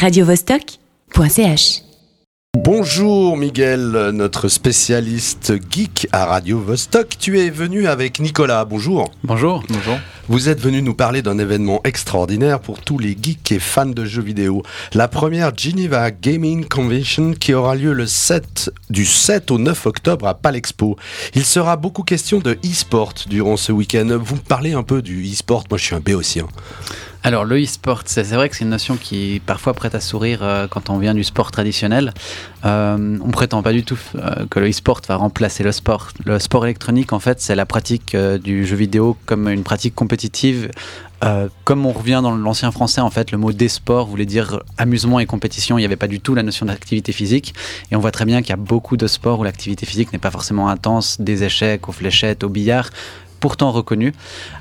radiovostok.ch. Bonjour Miguel, notre spécialiste geek à Radio Vostok. Tu es venu avec Nicolas. Bonjour. Bonjour. Bonjour. Vous êtes venu nous parler d'un événement extraordinaire pour tous les geeks et fans de jeux vidéo. La première Geneva Gaming Convention qui aura lieu le 7, du 7 au 9 octobre à Palexpo. Il sera beaucoup question de e-sport durant ce week-end. Vous me parlez un peu du e-sport. Moi, je suis un béotien. Alors le e-sport, c'est vrai que c'est une notion qui parfois prête à sourire euh, quand on vient du sport traditionnel. Euh, on prétend pas du tout euh, que le e-sport va remplacer le sport. Le sport électronique, en fait, c'est la pratique euh, du jeu vidéo comme une pratique compétitive. comme on revient dans l'ancien français, en fait, le mot des sports voulait dire amusement et compétition. Il n'y avait pas du tout la notion d'activité physique. Et on voit très bien qu'il y a beaucoup de sports où l'activité physique n'est pas forcément intense, des échecs, aux fléchettes, au billard pourtant reconnu.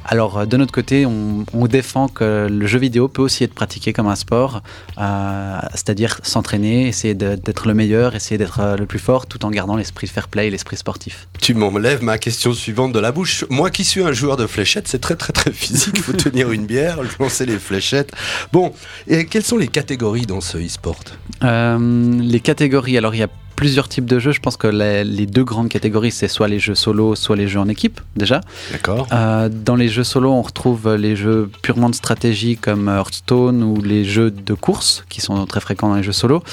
Alors euh, de notre côté, on, défend que le jeu vidéo peut aussi être pratiqué comme un sport, euh, c'est-à-dire s'entraîner, essayer d'être le meilleur, essayer d'être euh, le plus fort, tout en gardant l'esprit fair play, l'esprit sportif. Tu m'enlèves ma question suivante de la bouche. Moi qui suis un joueur de fléchettes, c'est très très très physique. Il faut tenir une bière, lancer les fléchettes. Bon, et quelles sont les catégories dans ce e-sport? Les catégories, alors il y a plusieurs types de jeux. Je pense que les, deux grandes catégories, c'est soit les jeux solo, soit les jeux en équipe, déjà. D'accord. Euh, dans les jeux solo, on retrouve les jeux purement de stratégie comme Hearthstone ou les jeux de course, qui sont très fréquents dans les jeux solo.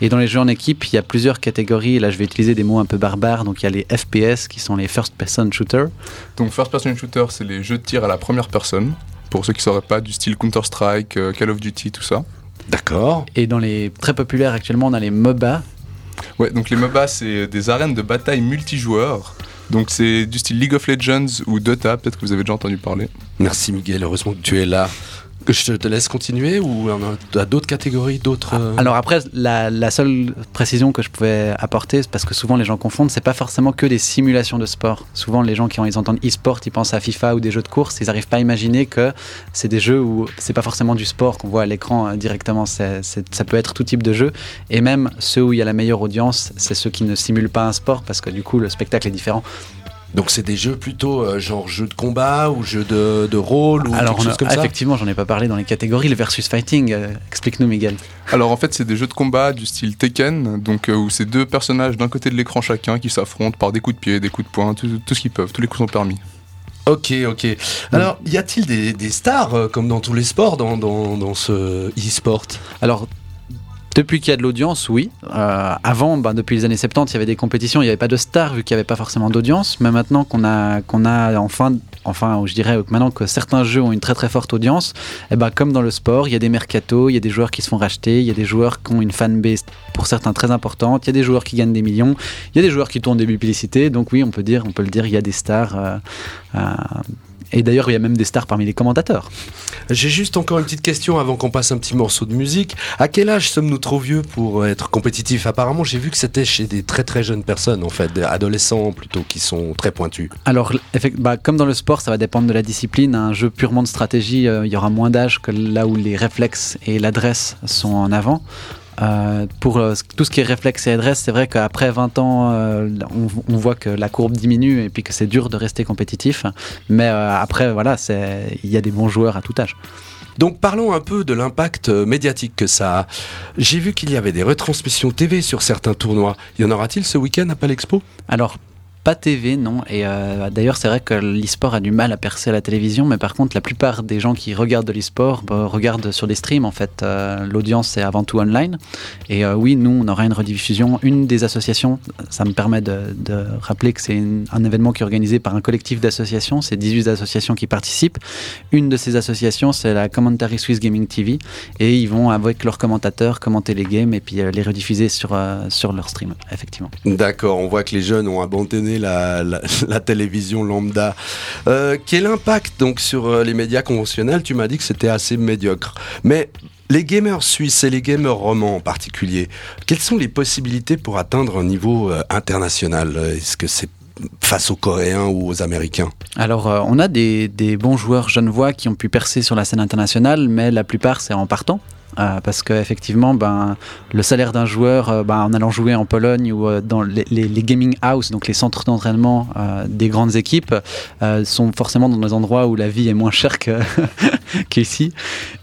Et dans les jeux en équipe, il y a plusieurs catégories. Là, je vais utiliser des mots un peu barbares. Donc, il y a les FPS, qui sont les First Person Shooter. Donc, First Person Shooter, c'est les jeux de tir à la première personne. Pour ceux qui ne sauraient pas, du style Counter-Strike, euh, Call of Duty, tout ça. D'accord. Et dans les très populaires actuellement, on a les MOBA, Ouais, donc les MOBA, c'est des arènes de bataille multijoueurs. Donc c'est du style League of Legends ou Dota, peut-être que vous avez déjà entendu parler. Merci Miguel, heureusement que tu es là que je te laisse continuer ou à d'autres catégories, d'autres. Euh Alors après, la, seule précision que je pouvais apporter, parce que souvent les gens confondent, c'est pas forcément que des simulations de sport. Souvent les gens qui ils entendent e-sport, ils pensent à FIFA ou des jeux de course, ils n'arrivent pas à imaginer que c'est des jeux où c'est pas forcément du sport qu'on voit à l'écran euh, directement. ça peut être tout type de jeu, et même ceux où il y a la meilleure audience, c'est ceux qui ne simulent pas un sport, parce que du coup le spectacle est différent. Donc c'est des jeux plutôt euh, genre jeux de combat ou jeux de, de rôle ou Alors, quelque chose comme ça Effectivement, j'en ai pas parlé dans les catégories, le versus fighting. Euh, explique-nous, Miguel. Alors en fait, c'est des jeux de combat du style Tekken, donc euh, où c'est deux personnages d'un côté de l'écran chacun qui s'affrontent par des coups de pied, des coups de poing, tout, ce qu'ils peuvent, tous les coups sont permis. Ok, ok. Alors, y a-t-il des, stars, comme dans tous les sports, dans, dans, dans ce e-sport? Alors, depuis qu'il y a de l'audience, oui. Euh, avant, ben, depuis les années 70, il y avait des compétitions, il n'y avait pas de stars vu qu'il n'y avait pas forcément d'audience. Mais maintenant qu'on a, qu'on a enfin, enfin, je dirais maintenant que certains jeux ont une très très forte audience, eh ben, comme dans le sport, il y a des mercatos, il y a des joueurs qui se font racheter, il y a des joueurs qui ont une fanbase pour certains très importante, il y a des joueurs qui gagnent des millions, il y a des joueurs qui tournent des publicités. Donc oui, on peut dire, on peut le dire, il y a des stars. Euh, euh, et d'ailleurs, il y a même des stars parmi les commentateurs. J'ai juste encore une petite question avant qu'on passe un petit morceau de musique. À quel âge sommes-nous trop vieux pour être compétitifs? Apparemment, j'ai vu que c'était chez des très très jeunes personnes, en fait, des adolescents plutôt, qui sont très pointus. Alors, bah, comme dans le sport, ça va dépendre de la discipline. Un jeu purement de stratégie, euh, il y aura moins d'âge que là où les réflexes et l'adresse sont en avant. Euh, pour euh, tout ce qui est réflexe et adresse, c'est vrai qu'après 20 ans, euh, on, voit que la courbe diminue et puis que c'est dur de rester compétitif. Mais après, voilà, il y a des bons joueurs à tout âge. Donc parlons un peu de l'impact médiatique que ça a. J'ai vu qu'il y avait des retransmissions TV sur certains tournois. Y en aura-t-il ce week-end à Palexpo? Alors pas TV, non. Et euh, d'ailleurs, c'est vrai que l'e-sport a du mal à percer à la télévision, mais par contre, la plupart des gens qui regardent de l'e-sport bah, regardent sur des streams. En fait, euh, l'audience est avant tout online. Et euh, oui, nous, on aura une rediffusion. Une des associations, ça me permet de, rappeler que c'est un événement qui est organisé par un collectif d'associations. C'est 18 associations qui participent. Une de ces associations, c'est la Commentary Swiss Gaming TV. Et ils vont, avec leurs commentateurs, commenter les games et puis les rediffuser sur, sur leur stream, effectivement. D'accord, on voit que les jeunes ont abandonné la, télévision lambda. Euh, quel impact donc sur euh, les médias conventionnels? Tu m'as dit que c'était assez médiocre. Mais les gamers suisses et les gamers romans en particulier, quelles sont les possibilités pour atteindre un niveau euh, international? Est-ce que c'est face aux Coréens ou aux Américains? Alors, on a des, des, bons joueurs genevois qui ont pu percer sur la scène internationale, mais la plupart, c'est en partant. Euh, parce qu'effectivement, ben, le salaire d'un joueur, euh, ben, en allant jouer en Pologne ou euh, dans les, gaming house, donc les centres d'entraînement des grandes équipes, sont forcément dans des endroits où la vie est moins chère qu'ici.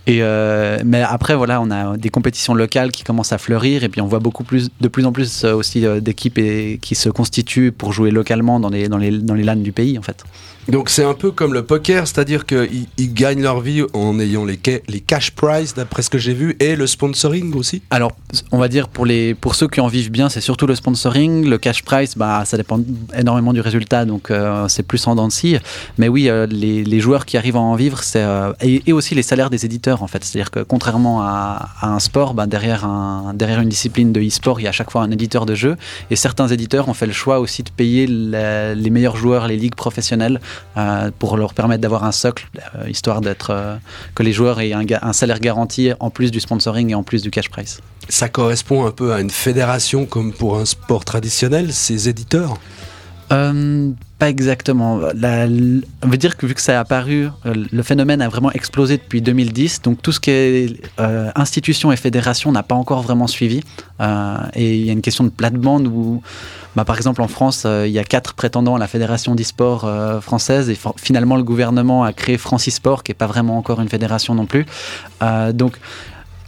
Et euh, mais après, voilà, on a des compétitions locales qui commencent à fleurir et puis on voit beaucoup plus, de plus en plus euh, aussi euh, d'équipes qui se constituent pour jouer localement dans les, dans les, dans les LAN du pays, en fait. Donc c'est un peu comme le poker, c'est-à-dire qu'ils ils gagnent leur vie en ayant les, les cash prizes, d'après ce que j'ai vu, et le sponsoring aussi. Alors, on va dire pour, les, pour ceux qui en vivent bien, c'est surtout le sponsoring. Le cash price, bah, ça dépend énormément du résultat, donc euh, c'est plus en dents de scie. Mais oui, euh, les, les joueurs qui arrivent à en vivre, c'est euh, et, aussi les salaires des éditeurs en fait. C'est-à-dire que contrairement à, un sport, bah, derrière, un, derrière une discipline de e-sport, il y a à chaque fois un éditeur de jeu. Et certains éditeurs ont fait le choix aussi de payer les meilleurs joueurs, les ligues professionnelles, euh, pour leur permettre d'avoir un socle, euh, histoire euh, que les joueurs aient un, un salaire garanti en plus du sponsoring et en plus du cash price. Ça correspond un peu à une fédération comme pour un sport traditionnel, ces éditeurs? Euh, pas exactement. La- on veut dire que vu que ça a apparu, euh, le phénomène a vraiment explosé depuis 2010. Donc tout ce qui est euh, institution et fédération n'a pas encore vraiment suivi. Euh, et il y a une question de plate-bande où, bah, par exemple en France, euh, il y a quatre prétendants à la fédération d'e-sport française et finalement le gouvernement a créé Francisport, qui n'est pas vraiment encore une fédération non plus. Donc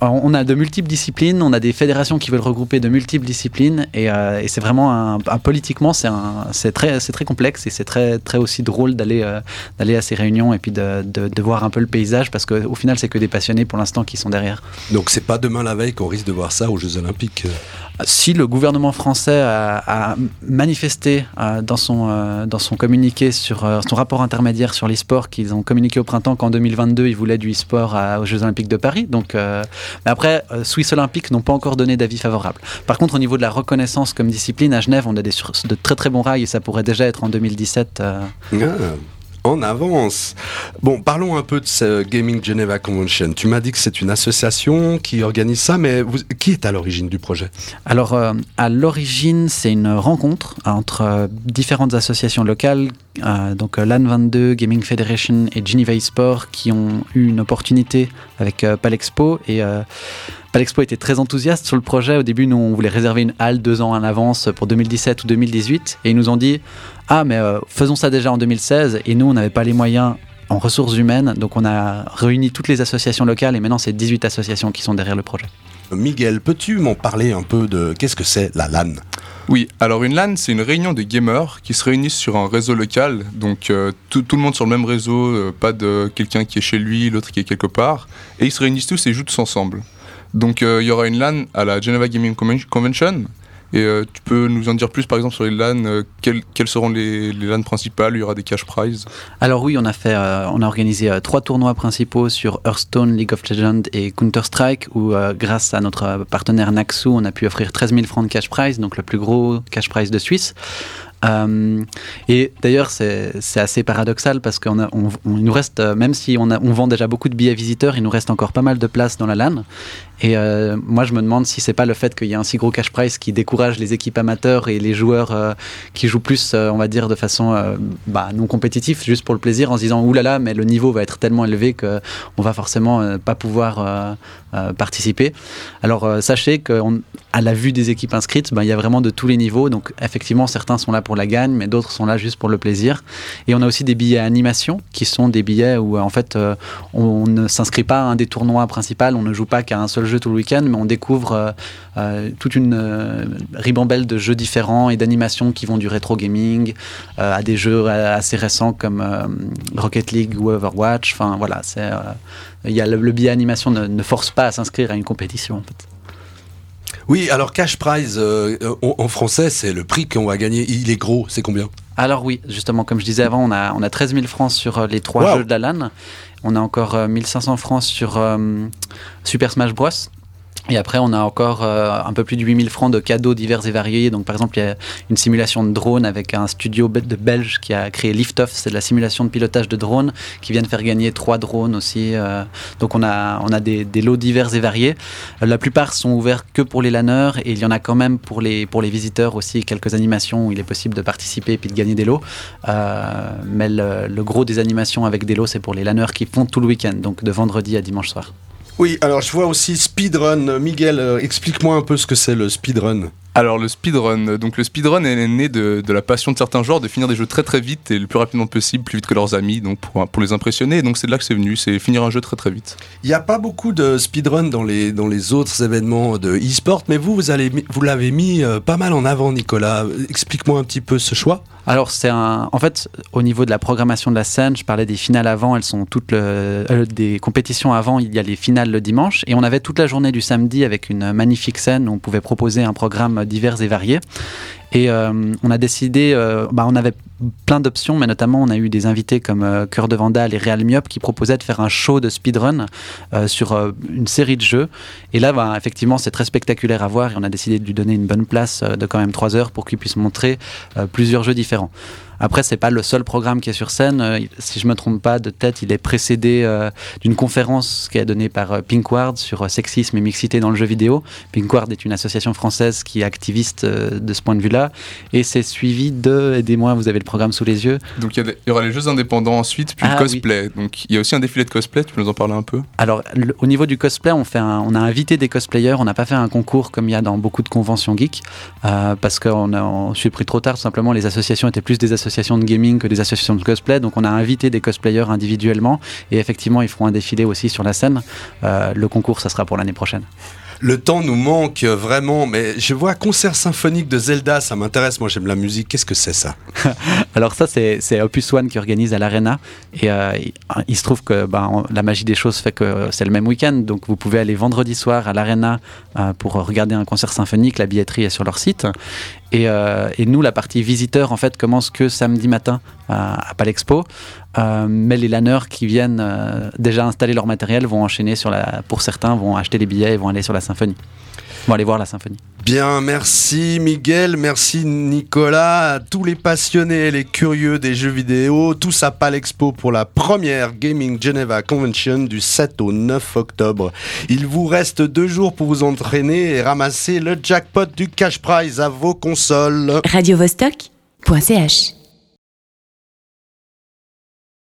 alors, on a de multiples disciplines, on a des fédérations qui veulent regrouper de multiples disciplines et, euh, et c'est vraiment un, un- politiquement c'est très c'est très complexe et c'est très très aussi drôle d'aller euh, d'aller à ces réunions et puis de, de, de voir un peu le paysage parce qu'au final c'est que des passionnés pour l'instant qui sont derrière. Donc c'est pas demain la veille qu'on risque de voir ça aux Jeux Olympiques. Si le gouvernement français a, a manifesté euh, dans, son, euh, dans son communiqué sur euh, son rapport intermédiaire sur l'e-sport qu'ils ont communiqué au printemps qu'en 2022 ils voulaient du e-sport aux Jeux Olympiques de Paris. Donc, euh, mais après, euh, Swiss Olympique n'ont pas encore donné d'avis favorable. Par contre, au niveau de la reconnaissance comme discipline, à Genève, on a des de très très bons rails et ça pourrait déjà être en 2017. euh, Ah, en avance. Bon, parlons un peu de ce Gaming Geneva Convention. Tu m'as dit que c'est une association qui organise ça, mais qui est à l'origine du projet? Alors, euh, à l'origine, c'est une rencontre entre euh, différentes associations locales, euh, donc euh, LAN22, Gaming Federation et Geneva eSport, qui ont eu une opportunité avec Palexpo. Et Palexpo était très enthousiaste sur le projet. Au début, nous, on voulait réserver une halle deux ans en avance pour 2017 ou 2018. Et ils nous ont dit Ah, mais euh, faisons ça déjà en 2016. Et nous, on n'avait pas les moyens en ressources humaines. Donc, on a réuni toutes les associations locales. Et maintenant, c'est 18 associations qui sont derrière le projet. Miguel, peux-tu m'en parler un peu de qu'est-ce que c'est la LAN? Oui, alors une LAN, c'est une réunion de gamers qui se réunissent sur un réseau local, donc euh, tout, tout le monde sur le même réseau, euh, pas de quelqu'un qui est chez lui, l'autre qui est quelque part, et ils se réunissent tous et jouent tous ensemble. Donc euh, il y aura une LAN à la Geneva Gaming Conven- Convention, et euh, tu peux nous en dire plus par exemple sur les LAN, euh, quelles, seront les, LAN principales, il y aura des cash prizes. Alors oui, on a fait, on a organisé trois tournois principaux sur Hearthstone, League of Legends et Counter Strike, où grâce à notre partenaire Naxu, on a pu offrir 13 000 francs de cash prize, donc le plus gros cash prize de Suisse. Euh, et d'ailleurs, c'est assez paradoxal parce qu'on nous reste, euh, même si on, vend déjà beaucoup de billets visiteurs, il nous reste encore pas mal de place dans la LAN. Et euh, moi, je me demande si c'est pas le fait qu'il y a un si gros cash prize qui décourage les équipes amateurs et les joueurs qui jouent plus, on va dire, de façon bah, non compétitive, juste pour le plaisir, en se disant oulala, mais le niveau va être tellement élevé que on va forcément pas pouvoir participer. Alors sachez qu'à la vue des équipes inscrites, ben, il y a vraiment de tous les niveaux. Donc effectivement, certains sont là pour la gagne, mais d'autres sont là juste pour le plaisir. Et on a aussi des billets animation, qui sont des billets où euh, en fait euh, on ne s'inscrit pas à un des tournois principaux, on ne joue pas qu'à un seul jeu tout le week-end, mais on découvre euh, toute une ribambelle de jeux différents et d'animations qui vont du rétro gaming à des jeux assez récents comme Rocket League ou Overwatch. Enfin voilà, c'est il y a le, le billet animation ne, ne force pas à s'inscrire à une compétition. En fait. Oui, alors cash prize euh, en, en français, c'est le prix qu'on va gagner. Il est gros, c'est combien? Alors oui, justement, comme je disais avant, on a, on a 13 000 francs sur euh, les trois Wow. jeux de la LAN. On a encore euh, 1500 francs sur euh, Super Smash Bros. Et après, on a encore euh, un peu plus de 8000 francs de cadeaux divers et variés. Donc, par exemple, il y a une simulation de drone avec un studio de Belge qui a créé Liftoff. C'est la simulation de pilotage de drone qui vient de faire gagner trois drones aussi. euh. donc, on a, on a des, des lots divers et variés. Euh, La plupart sont ouverts que pour les lanneurs et il y en a quand même pour les, pour les visiteurs aussi quelques animations où il est possible de participer et puis de gagner des lots. Mais le, le gros des animations avec des lots, c'est pour les lanneurs qui font tout le week-end, donc de vendredi à dimanche soir. Oui, alors je vois aussi speedrun. Miguel, euh, explique-moi un peu ce que c'est le speedrun. Alors le speedrun, donc le speedrun est né de, de, la passion de certains joueurs de finir des jeux très très vite et le plus rapidement possible, plus vite que leurs amis, donc pour, pour les impressionner. Donc c'est de là que c'est venu, c'est finir un jeu très très vite. Il n'y a pas beaucoup de speedrun dans les, dans les autres événements de e-sport, mais vous, vous, allez, vous l'avez mis euh, pas mal en avant, Nicolas. Explique-moi un petit peu ce choix. Alors c'est un, en fait, au niveau de la programmation de la scène, je parlais des finales avant, elles sont toutes le, euh, des compétitions avant, il y a les finales le dimanche, et on avait toute la journée du samedi avec une magnifique scène où on pouvait proposer un programme divers et variés. Et euh, on a décidé, euh, bah, on avait plein d'options, mais notamment on a eu des invités comme euh, Cœur de Vandal et Real Myop qui proposaient de faire un show de speedrun sur une série de jeux. Et là, bah, effectivement, c'est très spectaculaire à voir et on a décidé de lui donner une bonne place de quand même 3 heures pour qu'il puisse montrer plusieurs jeux différents. Après, c'est pas le seul programme qui est sur scène. Si je me trompe pas de tête, il est précédé d'une conférence qui est donnée par euh, Pinkward sur sexisme et mixité dans le jeu vidéo. Pinkward est une association française qui est activiste de ce point de vue-là. Et c'est suivi de, aidez-moi, vous avez le programme sous les yeux. Donc il y, aura les jeux indépendants ensuite, puis Ah, le cosplay. Donc il y a aussi un défilé de cosplay, tu peux nous en parler un peu? Alors, le- au niveau du cosplay, on, fait un- on a invité des cosplayers. On n'a pas fait un concours comme il y a dans beaucoup de conventions geeks, euh, parce qu'on a, on pris trop tard. Tout simplement, les associations étaient plus des associations de gaming que des associations de cosplay. Donc, on a invité des cosplayers individuellement. Et effectivement, ils feront un défilé aussi sur la scène. Euh, le concours, ça sera pour l'année prochaine. Le temps nous manque vraiment, mais je vois concert symphonique de Zelda, ça m'intéresse. Moi, j'aime la musique. Qu'est-ce que c'est ça Alors ça, c'est Opus One qui organise à l'Arena. Et euh, il, se trouve que ben, la magie des choses fait que c'est le même week-end. Donc vous pouvez aller vendredi soir à l'Arena euh, pour regarder un concert symphonique. La billetterie est sur leur site. Et, euh, nous, la partie visiteur, en fait, commence que samedi matin à Palexpo. Euh, mais les lanners qui viennent euh, déjà installer leur matériel vont enchaîner sur la... Pour certains, vont acheter les billets et vont aller sur la symphonie. Vont aller voir la symphonie. Bien, merci Miguel, merci Nicolas, à tous les passionnés et les curieux des jeux vidéo, tous à Palexpo pour la première Gaming Geneva Convention du 7 au 9 octobre. Il vous reste deux jours pour vous entraîner et ramasser le jackpot du cash prize à vos consoles. radiovostok.ch